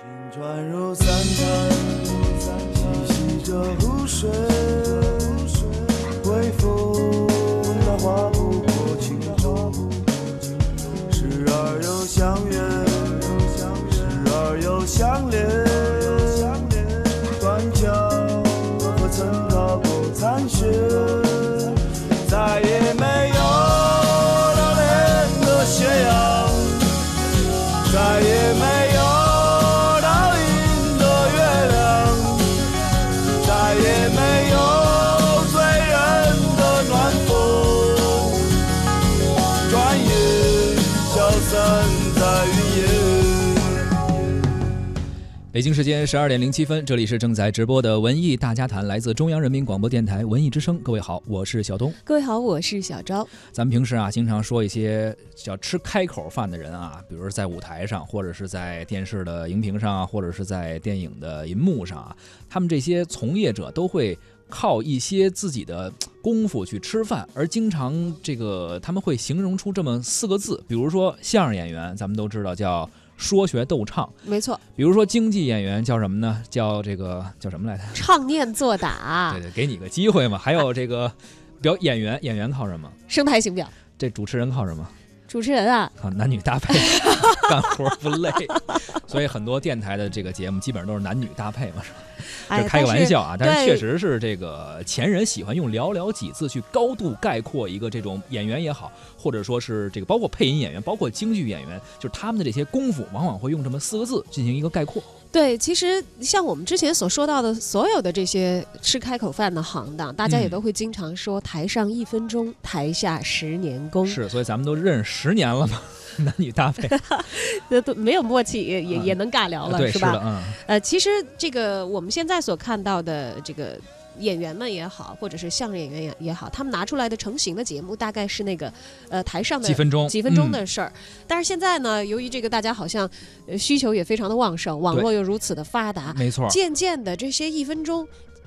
青川入三潭，细细着湖水，北京时间十二点零七分，这里是正在直播的文艺大家谈，来自中央人民广播电台文艺之声。各位好，我是小东。各位好，我是小昭。咱们平时啊，经常说一些叫吃开口饭的人啊，比如在舞台上，或者是在电视的荧屏上，或者是在电影的银幕上啊，他们这些从业者都会靠一些自己的功夫去吃饭，而经常这个他们会形容出这么四个字，比如说相声演员，咱们都知道叫说学逗唱，没错，比如说京剧演员叫什么呢？叫这个叫什么来着？唱念做打对，对，给你个机会嘛。还有这个表演员，演员靠什么？声台形表。这主持人靠什么？主持人啊，靠男女搭配，干活不累。所以很多电台的这个节目基本上都是男女搭配嘛，是吧？哎这开个玩笑啊，但是确。实是这个前人喜欢用寥寥几字去高度概括一个这种演员也好，或者说是这个包括配音演员，包括京剧演员，就是他们的这些功夫，往往会用这么四个字进行一个概括。对，其实像我们之前所说到的所有的这些吃开口饭的行当，大家也嗯都会经常说“台上一分钟，台下十年功”。是，所以咱们都认识十年了嘛，男女搭配，那都没有默契也也嗯也能尬聊了，是吧？是，嗯。呃，其实这个我们现在所看到的这个演员们也好，或者是相声演员也也好，他们拿出来的成型的节目大概是那个呃台上的几分钟，几分钟嗯的事儿。但是现在呢，由于这个大家好像呃需求也非常的旺盛，网络又如此的发达，没错，渐渐的这些一分钟。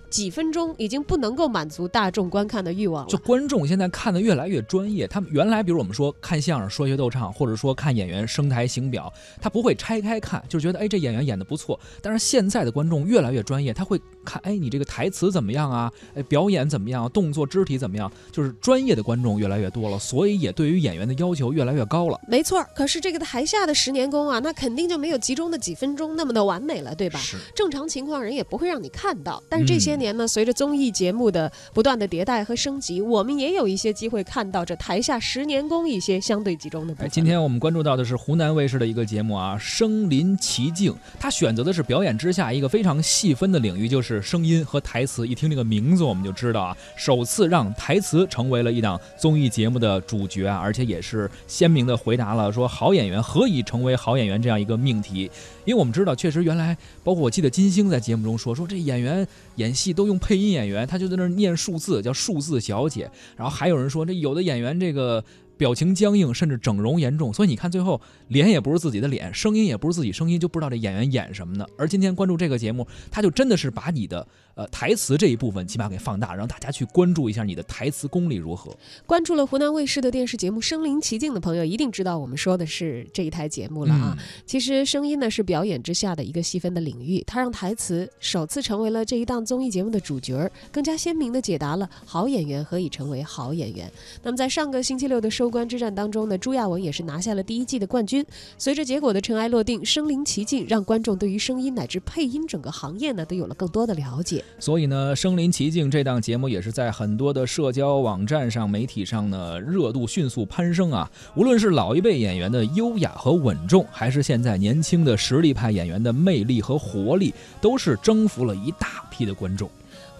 几分钟已经不能够满足大众观看的欲望了就。观众现在看的越来越专业。他们原来，比如我们说看相声、说学逗唱，或者说看演员声台形表，他不会拆开看，就觉得哎这演员演的不错。但是现在的观众越来越专业，他会看哎你这个台词怎么样啊？哎表演怎么样？动作肢体怎么样？就是专业的观众越来越多了，所以也对于演员的要求越来越高了。没错，可是这个台下的十年功啊，那肯定就没有集中的几分钟那么的完美了，对吧？是，正常情况人也不会让你看到。但是这些嗯年呢，随着综艺节目的不断的迭代和升级，我们也有一些机会看到这台下十年功一些相对集中的部哎，今天我们关注到的是湖南卫视的一个节目啊，《身临其境》，他选择的是表演之下一个非常细分的领域，就是是声音和台词。一听这个名字，我们就知道啊，首次让台词成为了一档综艺节目的主角啊，而且也是鲜明的回答了说好演员何以成为好演员这样一个命题。因为我们知道，确实原来包括我记得金星在节目中说，说这演员演戏都用配音演员，他就在那念数字，叫数字小姐。然后还有人说，这有的演员这个表情僵硬，甚至整容严重，所以你看最后脸也不是自己的脸，声音也不是自己声音，就不知道这演员演什么呢。而今天关注这个节目，他就真的是把你的呃台词这一部分起码给放大，让大家去关注一下你的台词功力如何。关注了湖南卫视的电视节目《身临其境》的朋友，一定知道我们说的是这一台节目了啊。嗯其实声音呢是表演之下的一个细分的领域，它让台词首次成为了这一档综艺节目的主角儿，更加鲜明的解答了好演员何以成为好演员。那么在上个星期六的收官之战当中呢，朱亚文也是拿下了第一季的冠军。随着结果的尘埃落定，身临其境让观众对于声音乃至配音整个行业呢都有了更多的了解。所以呢，《身临其境》这档节目也是在很多的社交网站上、媒体上呢热度迅速攀升啊。无论是老一辈演员的优雅和稳重，还是现在年轻的实力派演员的魅力和活力，都是征服了一大批的观众。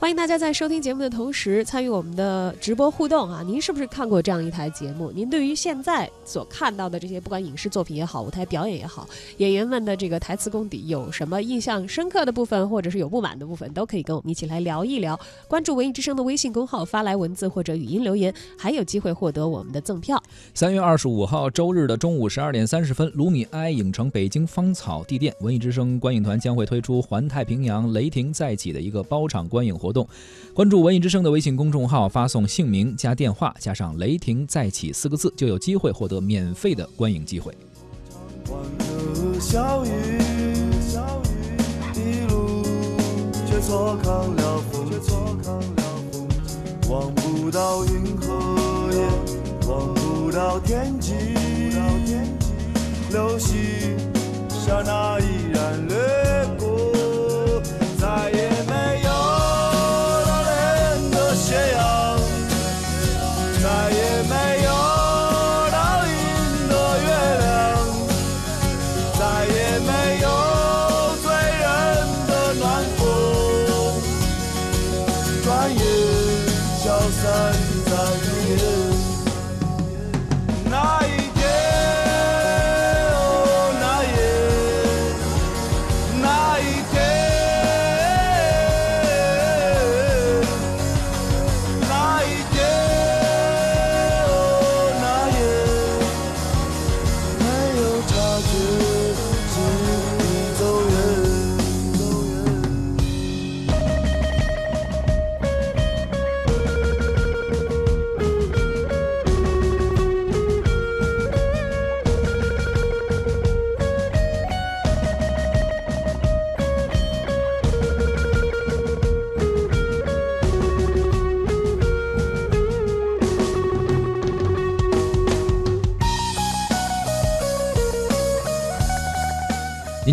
欢迎大家在收听节目的同时参与我们的直播互动啊！您是不是看过这样一台节目？您对于现在所看到的这些，不管影视作品也好，舞台表演也好，演员们的这个台词功底有什么印象深刻的部分，或者是有不满的部分，都可以跟我们一起来聊一聊。关注文艺之声的微信公号，发来文字或者语音留言，还有机会获得我们的赠票。三月二十五号周日的中午十二点三十分，卢米埃影城北京芳草地店文艺之声观影团将会推出《环太平洋雷霆再起》的一个包场观影活动。关注文艺之声的微信公众号，发送姓名加电话加上“雷霆再起”四个字，就有机会获得免费的观影机会。欢歌笑语，笑语错抗了风景，望不到云和烟，望不到天际，流星刹那依然掠过，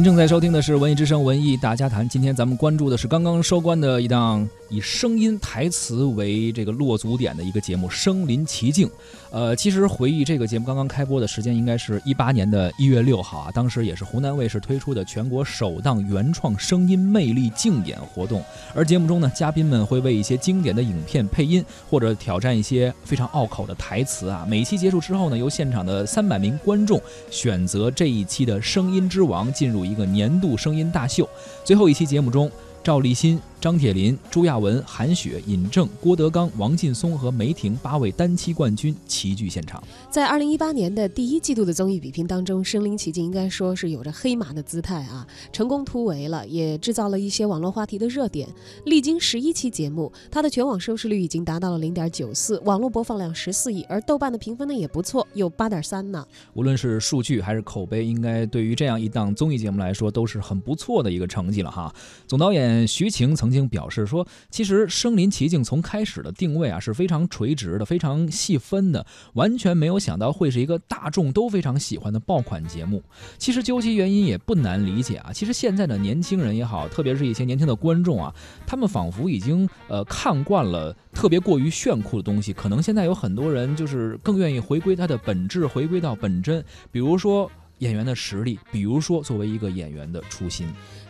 正在收听的是《文艺之声·文艺大家谈》，今天咱们关注的是刚刚收官的一档以声音台词为这个落足点的一个节目《声临其境》。呃，其实回忆这个节目刚刚开播的时间应该是一八年的一月六号啊，当时也是湖南卫视推出的全国首档原创声音魅力竞演活动。而节目中呢，嘉宾们会为一些经典的影片配音，或者挑战一些非常拗口的台词啊。每期结束之后呢，由现场的三百名观众选择这一期的声音之王，进入一个年度声音大秀。最后一期节目中，赵立新、张铁林、朱亚文、韩雪、尹正、郭德纲、王劲松和梅婷八位单期冠军齐聚现场。在二零一八年的第一季度的综艺比拼当中，身临其境应该说是有着黑马的姿态啊，成功突围了，也制造了一些网络话题的热点。历经十一期节目，它的全网收视率已经达到了零点九四，网络播放量十四亿，而豆瓣的评分呢也不错，有八点三呢。无论是数据还是口碑，应该对于这样一档综艺节目来说都是很不错的一个成绩了哈。总导演徐晴曾曾经表示说，其实《身临其境》从开始的定位啊是非常垂直的、非常细分的，完全没有想到会是一个大众都非常喜欢的爆款节目。其实究其原因也不难理解啊。其实现在的年轻人也好，特别是一些年轻的观众啊，他们仿佛已经呃看惯了特别过于炫酷的东西，可能现在有很多人就是更愿意回归它的本质，回归到本真，比如说。演员的实力，比如说作为一个演员的初心。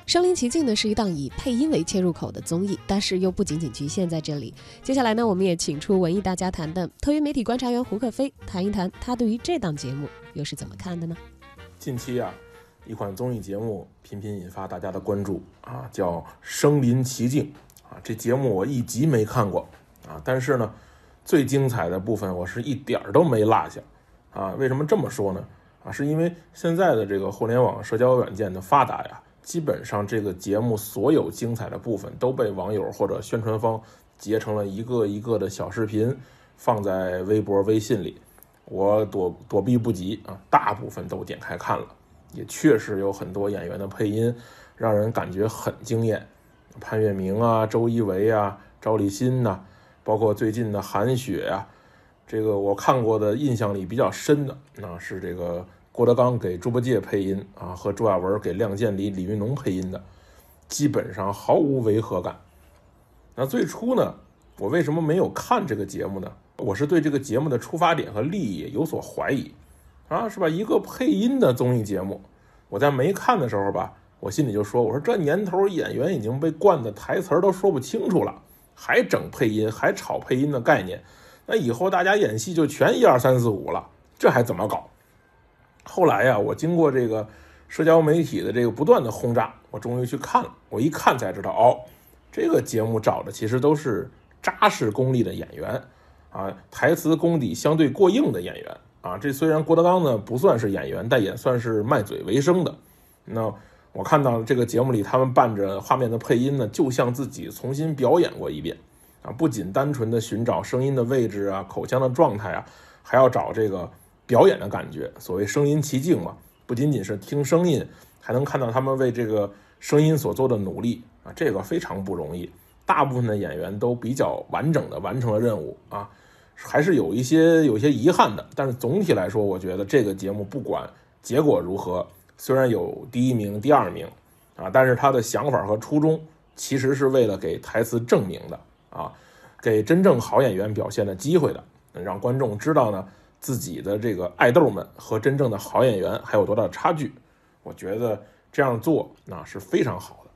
身临其境呢是一档以配音为切入口的综艺，但是又不仅仅局限在这里。接下来呢，我们也请出文艺大家谈的特约媒体观察员胡克飞，谈一谈他对于这档节目又是怎么看的呢？近期啊，一款综艺节目频频引发大家的关注啊，叫《身临其境》啊。这节目我一集没看过啊，但是呢，最精彩的部分我是一点儿都没落下啊。为什么这么说呢？啊，是因为现在的这个互联网社交软件的发达呀，基本上这个节目所有精彩的部分都被网友或者宣传方截成了一个一个的小视频，放在微博、微信里。我躲躲避不及啊，大部分都点开看了，也确实有很多演员的配音让人感觉很惊艳，潘粤明啊、周一围啊、赵立新呐、包括最近的韩雪啊、这个我看过的印象里比较深的，那是这个郭德纲给猪八戒配音啊，和朱亚文给《亮剑》里李云龙配音的，基本上毫无违和感。那最初呢，我为什么没有看这个节目呢？我是对这个节目的出发点和利益有所怀疑，啊，是吧？一个配音的综艺节目，我在没看的时候吧，我心里就说，我说这年头演员已经被惯的台词都说不清楚了，还整配音，还炒配音的概念，那以后大家演戏就全一二三四五了，这还怎么搞？后来呀，我经过这个社交媒体的这个不断的轰炸，我终于去看了。我一看才知道，哦，这个节目找的其实都是扎实功力的演员啊，台词功底相对过硬的演员啊。这虽然郭德纲呢不算是演员，但也算是卖嘴为生的。那我看到这个节目里，他们伴着画面的配音呢，就像自己重新表演过一遍啊，不仅单纯的寻找声音的位置啊、口腔的状态啊，还要找这个。表演的感觉，所谓身临其境嘛，不仅仅是听声音，还能看到他们为这个声音所做的努力啊，这个非常不容易。大部分的演员都比较完整的完成了任务啊，还是有一些有一些遗憾的。但是总体来说，我觉得这个节目不管结果如何，虽然有第一名、第二名啊，但是他的想法和初衷其实是为了给台词证明的啊，给真正好演员表现的机会的，让观众知道呢自己的这个爱豆们和真正的好演员还有多大的差距。我觉得这样做那是非常好的。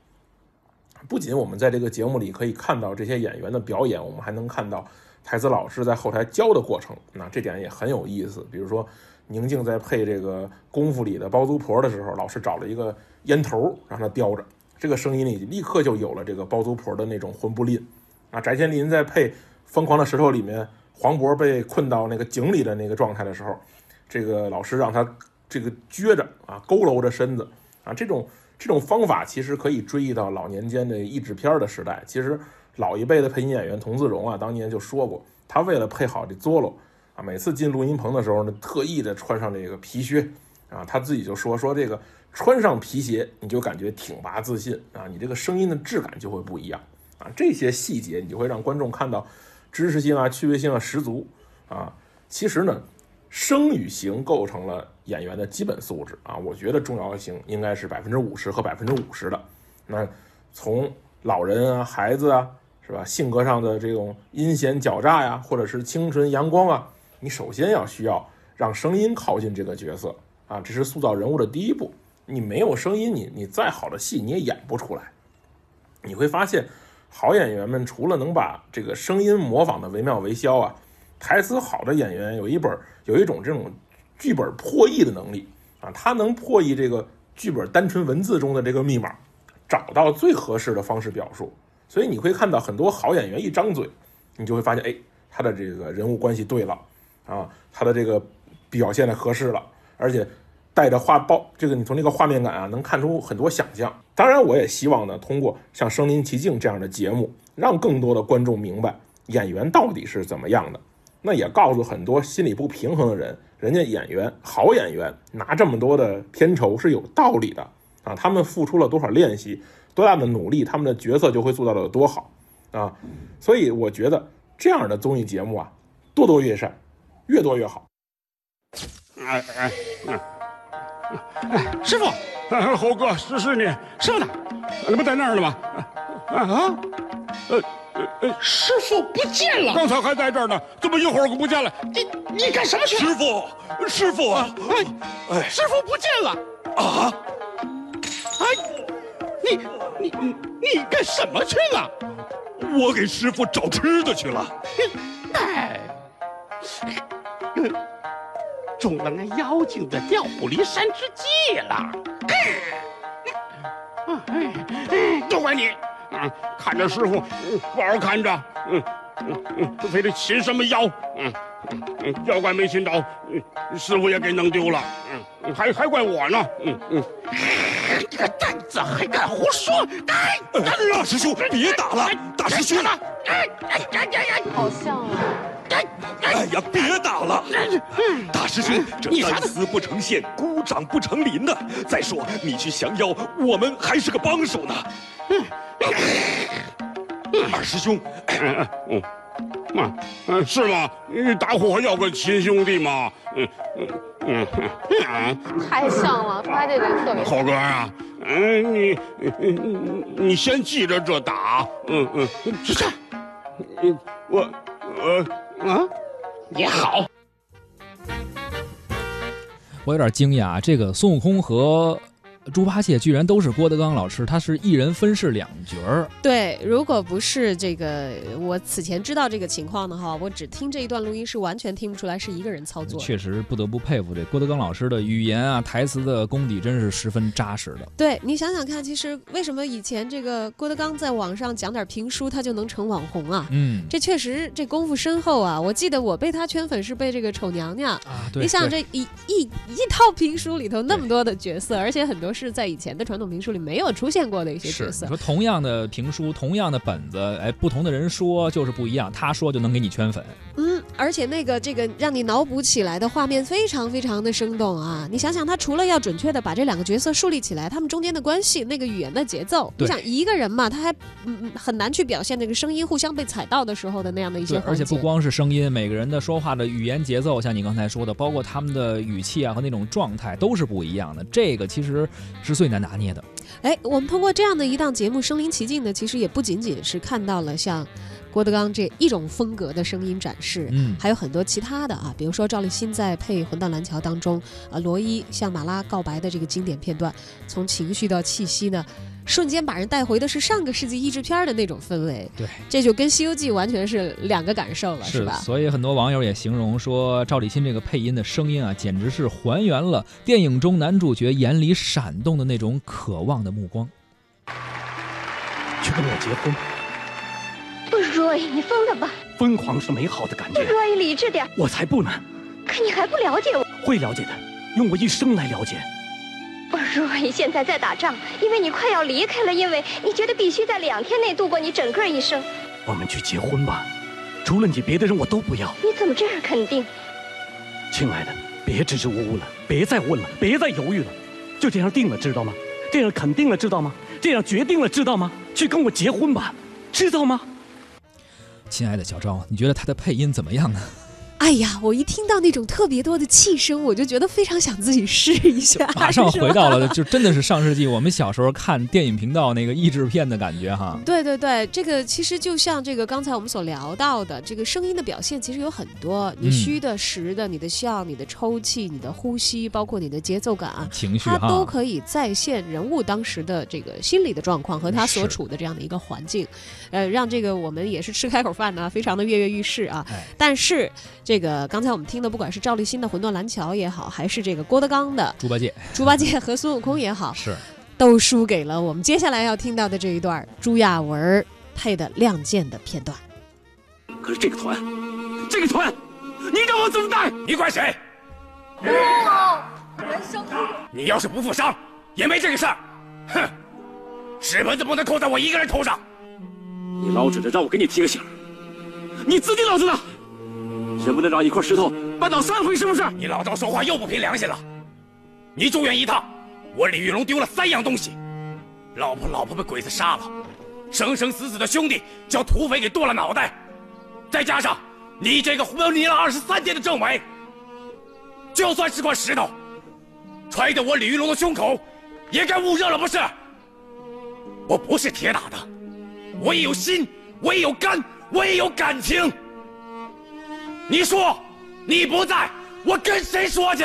不仅我们在这个节目里可以看到这些演员的表演，我们还能看到台词老师在后台教的过程，那这点也很有意思。比如说，宁静在配这个功夫里的包租婆的时候，老师找了一个烟头让她叼着，这个声音里立刻就有了这个包租婆的那种魂不吝。啊，翟天临在配《疯狂的石头》里面黄渤被困到那个井里的那个状态的时候，这个老师让他这个撅着啊，佝偻着身子啊，这种。这种方法其实可以追忆到老年间的译制片的时代。其实老一辈的配音演员童自荣啊，当年就说过，他为了配好这佐罗啊，每次进录音棚的时候呢，特意的穿上这个皮靴啊，他自己就说说这个穿上皮鞋你就感觉挺拔自信啊，你这个声音的质感就会不一样啊。这些细节你就会让观众看到知识性啊、趣味性啊十足啊。其实呢。声与形构成了演员的基本素质啊，我觉得重要性应该是百分之五十和百分之五十的。那从老人啊、孩子啊，是吧？性格上的这种阴险狡诈呀，或者是清纯阳光啊，你首先要需要让声音靠近这个角色啊，这是塑造人物的第一步。你没有声音，你你再好的戏你也演不出来。你会发现，好演员们除了能把这个声音模仿的惟妙惟肖啊。台词好的演员有一本有一种这种剧本破译的能力啊，他能破译这个剧本单纯文字中的这个密码，找到最合适的方式表述。所以你会看到很多好演员一张嘴，你就会发现，哎，他的这个人物关系对了啊，他的这个表现的合适了，而且带着画包，这个你从这个画面感啊，能看出很多想象。当然，我也希望呢，通过像《身临其境》这样的节目，让更多的观众明白演员到底是怎么样的。那也告诉很多心理不平衡的人，人家演员好演员拿这么多的片酬是有道理的啊，他们付出了多少练习，多大的努力，他们的角色就会做到的有多好啊，所以我觉得这样的综艺节目啊，多多益善，越多越好。哎哎哎，师傅，猴哥，是是你，师傅呢？你不在那儿呢吗？啊啊，呃。呃，师傅不见了，刚才还在这儿呢，怎么一会儿就不见了？你你干什么去？师傅，师傅，哎哎，师傅不见了啊！哎，你你你你干什么去了？我给师傅找吃的去了。哎，中了那妖精的调虎离山之计了。哎哎，都怪你。嗯，看着师傅不好看着，嗯嗯嗯，非得擒什么妖，嗯嗯，妖怪没擒着，师傅也给弄丢了，嗯，还还怪我呢，嗯嗯，你个蛋子还敢胡说！哎，大师兄别打了，大师兄，哎哎哎哎，好像啊，哎呀，别打了，大师兄，这单丝不成线，孤掌不成林的。再说你去降妖，我们还是个帮手呢。二师兄，嗯嗯嗯，是吗？大伙要个亲兄弟嘛，嗯嗯嗯，太像了，他这个特别。猴哥啊，嗯，你你你先记着这打，嗯嗯，这，嗯，我我啊，也好。我有点惊讶，这个孙悟空和。猪八戒居然都是郭德纲老师，他是一人分饰两角儿。对，如果不是这个，我此前知道这个情况的话，我只听这一段录音是完全听不出来是一个人操作。确实不得不佩服这郭德纲老师的语言啊，台词的功底真是十分扎实的。对你想想看，其实为什么以前这个郭德纲在网上讲点评书，他就能成网红啊？嗯，这确实这功夫深厚啊！我记得我被他圈粉是被这个丑娘娘啊。你想这一一一套评书里头那么多的角色，而且很多。是在以前的传统评书里没有出现过的一些角色。你说同样的评书，同样的本子，哎，不同的人说就是不一样。他说就能给你圈粉。嗯，而且那个这个让你脑补起来的画面非常非常的生动啊！你想想，他除了要准确的把这两个角色树立起来，他们中间的关系，那个语言的节奏，你想一个人嘛，他还嗯嗯很难去表现那个声音互相被踩到的时候的那样的一些对，而且不光是声音，每个人的说话的语言节奏，像你刚才说的，包括他们的语气啊和那种状态都是不一样的。这个其实是最难拿捏的。哎，我们通过这样的一档节目身临其境的，其实也不仅仅是看到了像郭德纲这一种风格的声音展示，嗯，还有很多其他的啊，比如说赵立新在配《魂断蓝桥》当中，啊，罗伊向马拉告白的这个经典片段，从情绪到气息呢，瞬间把人带回的是上个世纪译制片的那种氛围。对，这就跟《西游记》完全是两个感受了，是吧？所以很多网友也形容说，赵立新这个配音的声音啊，简直是还原了电影中男主角眼里闪动的那种渴望的目光。去跟我结婚，不，Roy，你疯了吧疯狂是美好的感觉，？Roy，理智点，我才不呢，可你还不了解我。会了解的，用我一生来了解。不，Roy，现在在打仗，因为你快要离开了，因为你觉得必须在两天内度过你整个一生。我们去结婚吧，除了你，别的人我都不要。你怎么这样肯定？亲爱的，别支支吾吾了，别再问了，别再犹豫了，就这样定了，知道吗？这样肯定了，知道吗？这样决定了，知道吗？去跟我结婚吧，知道吗？亲爱的小赵，你觉得他的配音怎么样呢？哎呀，我一听到那种特别多的气声，我就觉得非常想自己试一下，马上回到了，就真的是上世纪我们小时候看电影频道那个译制片的感觉哈。对对对，这个其实就像这个刚才我们所聊到的，这个声音的表现其实有很多，你嗯虚的、实的，你的笑、你的抽泣、你的呼吸，包括你的节奏感，情绪它都，可以再现人物当时的这个心理的状况和他所处的这样的一个环境，呃，让这个我们也是吃开口饭呢，非常的跃跃欲试啊。哎，但是这个刚才我们听的，不管是赵立新的《魂断蓝桥》也好，还是这个郭德纲的猪八戒《猪八戒和孙悟空》也好，是都输给了我们接下来要听到的这一段朱亚文配的《亮剑》的片段。可是这个团，这个团，你让我怎么带？你怪谁？我人生你要是不负伤，也没这个事儿。哼，屎盆子不能扣在我一个人头上。你老指着让我给你提个醒，你自己脑子呢？人不能让一块石头绊倒三回，是不是？你老赵说话又不凭良心了。你住院一趟，我李玉龙丢了三样东西：老婆老婆被鬼子杀了，生生死死的兄弟叫土匪给剁了脑袋，再加上你这个昏迷了二十三天的政委，就算是块石头，揣在我李玉龙的胸口，也该捂热了不是？我不是铁打的，我也有心，我也有肝，我也有感情。你说你不在，我跟谁说去？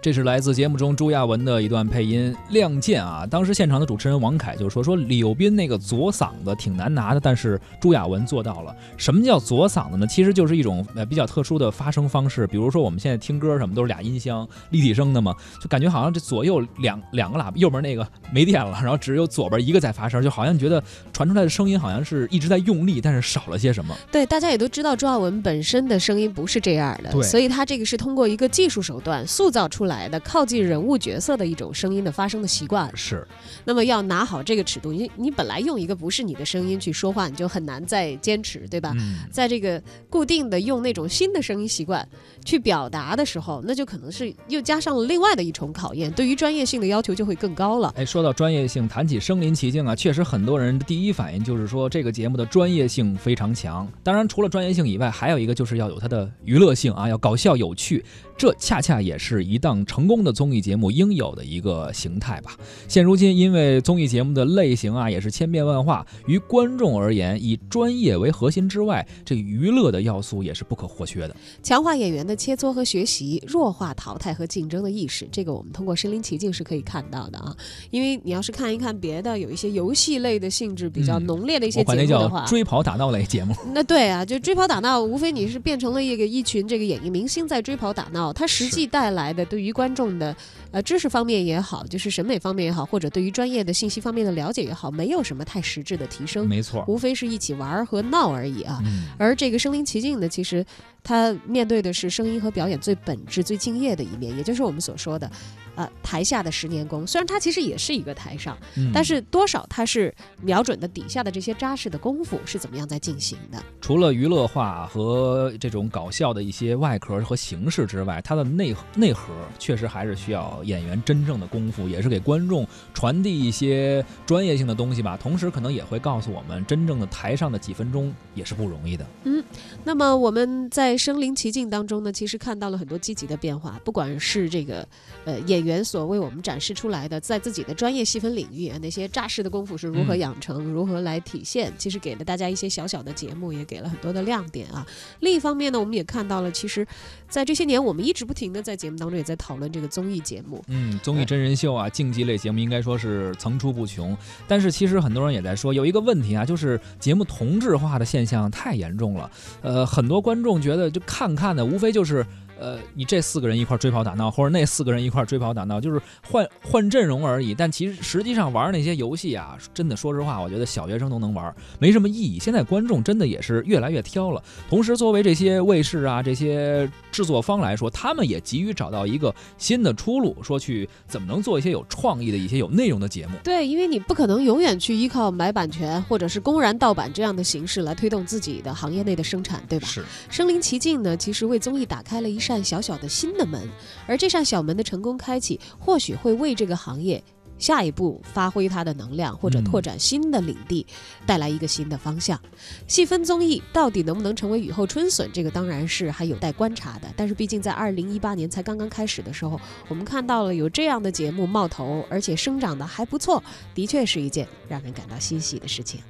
这是来自节目中朱亚文的一段配音，《亮剑》啊。当时现场的主持人王凯就说：“说李幼斌那个左嗓子挺难拿的，但是朱亚文做到了。什么叫左嗓子呢？其实就是一种呃比较特殊的发声方式。比如说我们现在听歌什么都是俩音箱立体声的嘛，就感觉好像这左右两两个喇叭，右边那个没电了，然后只有左边一个在发声，就好像觉得传出来的声音好像是一直在用力，但是少了些什么。对，大家也都知道朱亚文本身的声音不是这样的，对所以他这个是通过一个技术手段塑造出来的，靠近人物角色的一种声音的发声的习惯。是，那么要拿好这个尺度，你你本来用一个不是你的声音去说话，你就很难再坚持，对吧？嗯，在这个固定的用那种新的声音习惯去表达的时候，那就可能是又加上了另外的一重考验，对于专业性的要求就会更高了。哎，说到专业性，谈起身临其境啊，确实很多人的第一反应就是说这个节目的专业性非常强。当然，除了专业性以外，还有一个就是要有它的娱乐性啊，要搞笑有趣。这恰恰也是一档成功的综艺节目应有的一个形态吧。现如今，因为综艺节目的类型啊也是千变万化，于观众而言，以专业为核心之外，这娱乐的要素也是不可或缺的。强化演员的切磋和学习，弱化淘汰和竞争的意识，这个我们通过身临其境是可以看到的啊。因为你要是看一看别的有一些游戏类的性质比较嗯浓烈的一些节目的话，追跑打闹类节目。那对啊，就追跑打闹，无非你是变成了一个一群这个演艺明星在追跑打闹，它实际带来的对于观众的呃知识方面也好，就是审美方面也好，或者对于专业的信息方面的了解也好，没有什么太实质的提升，没错，无非是一起玩儿和闹而已啊。嗯而这个身临其境呢，其实他面对的是声音和表演最本质、最敬业的一面，也就是我们所说的，呃，台下的十年功。虽然他其实也是一个台上，嗯但是多少他是瞄准的底下的这些扎实的功夫是怎么样在进行的。除了娱乐化和这种搞笑的一些外壳和形式之外，它的内内核确实还是需要演员真正的功夫，也是给观众传递一些专业性的东西吧。同时，可能也会告诉我们，真正的台上的几分钟也是不容易的。嗯那么我们在身临其境当中呢，其实看到了很多积极的变化，不管是这个呃演员所为我们展示出来的，在自己的专业细分领域啊那些扎实的功夫是如何养成、如何来体现，其实给了大家一些小小的节目，也给了很多的亮点啊。另一方面呢，我们也看到了，其实，在这些年我们一直不停的在节目当中也在讨论这个综艺节目，嗯，综艺真人秀啊，竞技类节目应该说是层出不穷。但是其实很多人也在说，有一个问题啊，就是节目同质化的现象太严重了。呃，很多观众觉得就看看的，无非就是。呃，你这四个人一块儿追跑打闹，或者那四个人一块儿追跑打闹，就是换换阵容而已。但其实实际上玩那些游戏啊，真的说实话，我觉得小学生都能玩，没什么意义。现在观众真的也是越来越挑了。同时，作为这些卫视啊这些制作方来说，他们也急于找到一个新的出路，说去怎么能做一些有创意的一些有内容的节目。对，因为你不可能永远去依靠买版权或者是公然盗版这样的形式来推动自己的行业内的生产，对吧？是，身临其境呢，其实为综艺打开了一扇小小的新的门，而这扇小门的成功开启，或许会为这个行业下一步发挥它的能量，或者嗯拓展新的领地，带来一个新的方向。细分综艺到底能不能成为雨后春笋，这个当然是还有待观察的。但是毕竟在二零一八年才刚刚开始的时候，我们看到了有这样的节目冒头，而且生长的还不错，的确是一件让人感到欣喜的事情。